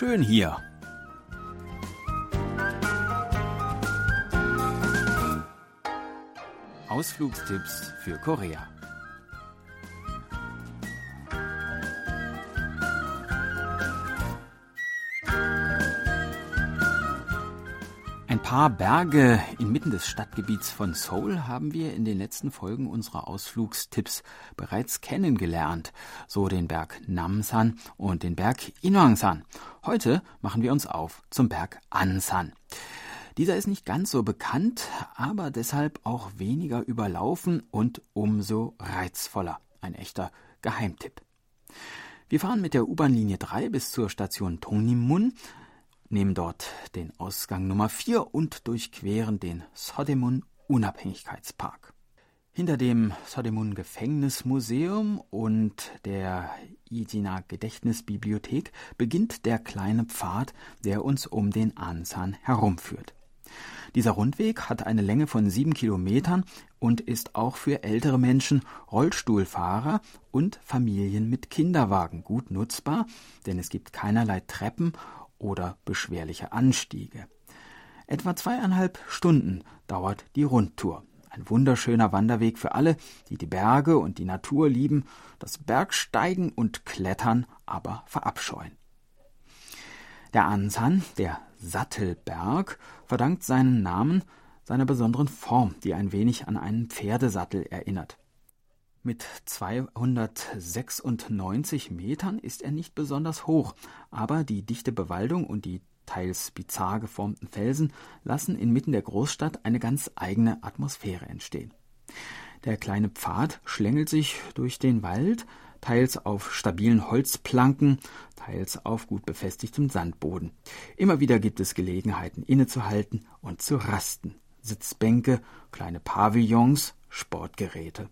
Schön hier. Ausflugstipps für Korea. Paar Berge inmitten des Stadtgebiets von Seoul haben wir in den letzten Folgen unserer Ausflugstipps bereits kennengelernt, so den Berg Namsan und den Berg Inwangsan. Heute machen wir uns auf zum Berg Ansan. Dieser ist nicht ganz so bekannt, aber deshalb auch weniger überlaufen und umso reizvoller. Ein echter Geheimtipp. Wir fahren mit der U-Bahn-Linie 3 bis zur Station Tongnimun, nehmen dort den Ausgang Nummer 4 und durchqueren den Sodemun Unabhängigkeitspark. Hinter dem Sodemun Gefängnismuseum und der Ijina Gedächtnisbibliothek beginnt der kleine Pfad, der uns um den Ansan herumführt. Dieser Rundweg hat eine Länge von sieben Kilometern und ist auch für ältere Menschen, Rollstuhlfahrer und Familien mit Kinderwagen gut nutzbar, denn es gibt keinerlei Treppen oder beschwerliche Anstiege. Etwa zweieinhalb Stunden dauert die Rundtour. Ein wunderschöner Wanderweg für alle, die die Berge und die Natur lieben, das Bergsteigen und Klettern aber verabscheuen. Der Ansan, der Sattelberg, verdankt seinen Namen seiner besonderen Form, die ein wenig an einen Pferdesattel erinnert. Mit 296 Metern ist er nicht besonders hoch, aber die dichte Bewaldung und die teils bizarr geformten Felsen lassen inmitten der Großstadt eine ganz eigene Atmosphäre entstehen. Der kleine Pfad schlängelt sich durch den Wald, teils auf stabilen Holzplanken, teils auf gut befestigtem Sandboden. Immer wieder gibt es Gelegenheiten innezuhalten und zu rasten. Sitzbänke, kleine Pavillons, Sportgeräte.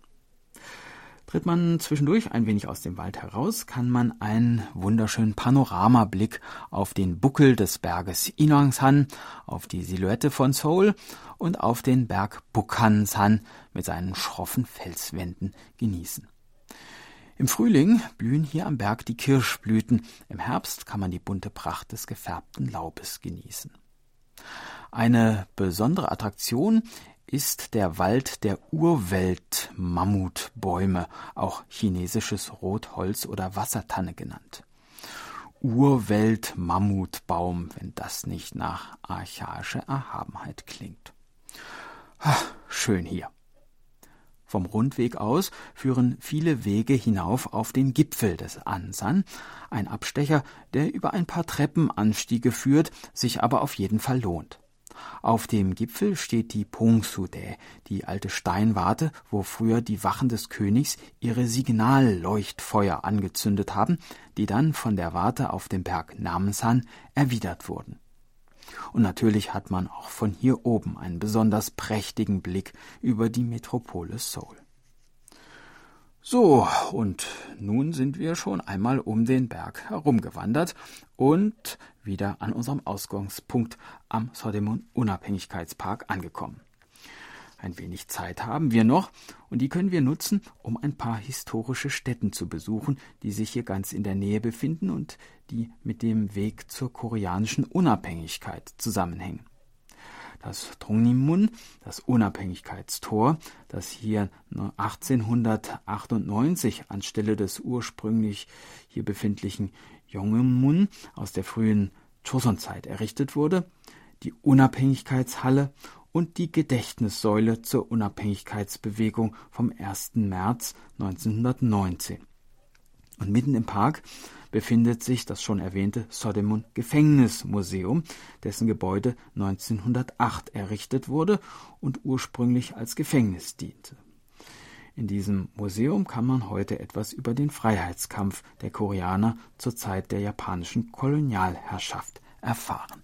Tritt man zwischendurch ein wenig aus dem Wald heraus, kann man einen wunderschönen Panoramablick auf den Buckel des Berges Inangsan, auf die Silhouette von Seoul und auf den Berg Bukhansan mit seinen schroffen Felswänden genießen. Im Frühling blühen hier am Berg die Kirschblüten, im Herbst kann man die bunte Pracht des gefärbten Laubes genießen. Eine besondere Attraktion ist der Wald der Urwelt-Mammutbäume, auch chinesisches Rotholz oder Wassertanne genannt. Urwelt-Mammutbaum, wenn das nicht nach archaischer Erhabenheit klingt. Ach, schön hier. Vom Rundweg aus führen viele Wege hinauf auf den Gipfel des Ansan, ein Abstecher, der über ein paar Treppenanstiege führt, sich aber auf jeden Fall lohnt. Auf dem Gipfel steht die Pongsudae, die alte Steinwarte, wo früher die Wachen des Königs ihre Signalleuchtfeuer angezündet haben, die dann von der Warte auf dem Berg Namsan erwidert wurden. Und natürlich hat man auch von hier oben einen besonders prächtigen Blick über die Metropole Seoul. So, und nun sind wir schon einmal um den Berg herumgewandert und wieder an unserem Ausgangspunkt am Sodemon Unabhängigkeitspark angekommen. Ein wenig Zeit haben wir noch und die können wir nutzen, um ein paar historische Stätten zu besuchen, die sich hier ganz in der Nähe befinden und die mit dem Weg zur koreanischen Unabhängigkeit zusammenhängen das Tongnimun, das Unabhängigkeitstor, das hier 1898 anstelle des ursprünglich hier befindlichen Yongmun aus der frühen Joseon-Zeit errichtet wurde, die Unabhängigkeitshalle und die Gedächtnissäule zur Unabhängigkeitsbewegung vom 1. März 1919. Und mitten im Park befindet sich das schon erwähnte Sodemon Gefängnismuseum, dessen Gebäude 1908 errichtet wurde und ursprünglich als Gefängnis diente. In diesem Museum kann man heute etwas über den Freiheitskampf der Koreaner zur Zeit der japanischen Kolonialherrschaft erfahren.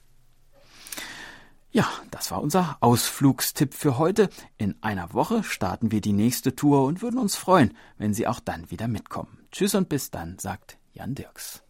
Ja, das war unser Ausflugstipp für heute. In einer Woche starten wir die nächste Tour und würden uns freuen, wenn Sie auch dann wieder mitkommen. Tschüss und bis dann, sagt Dirks.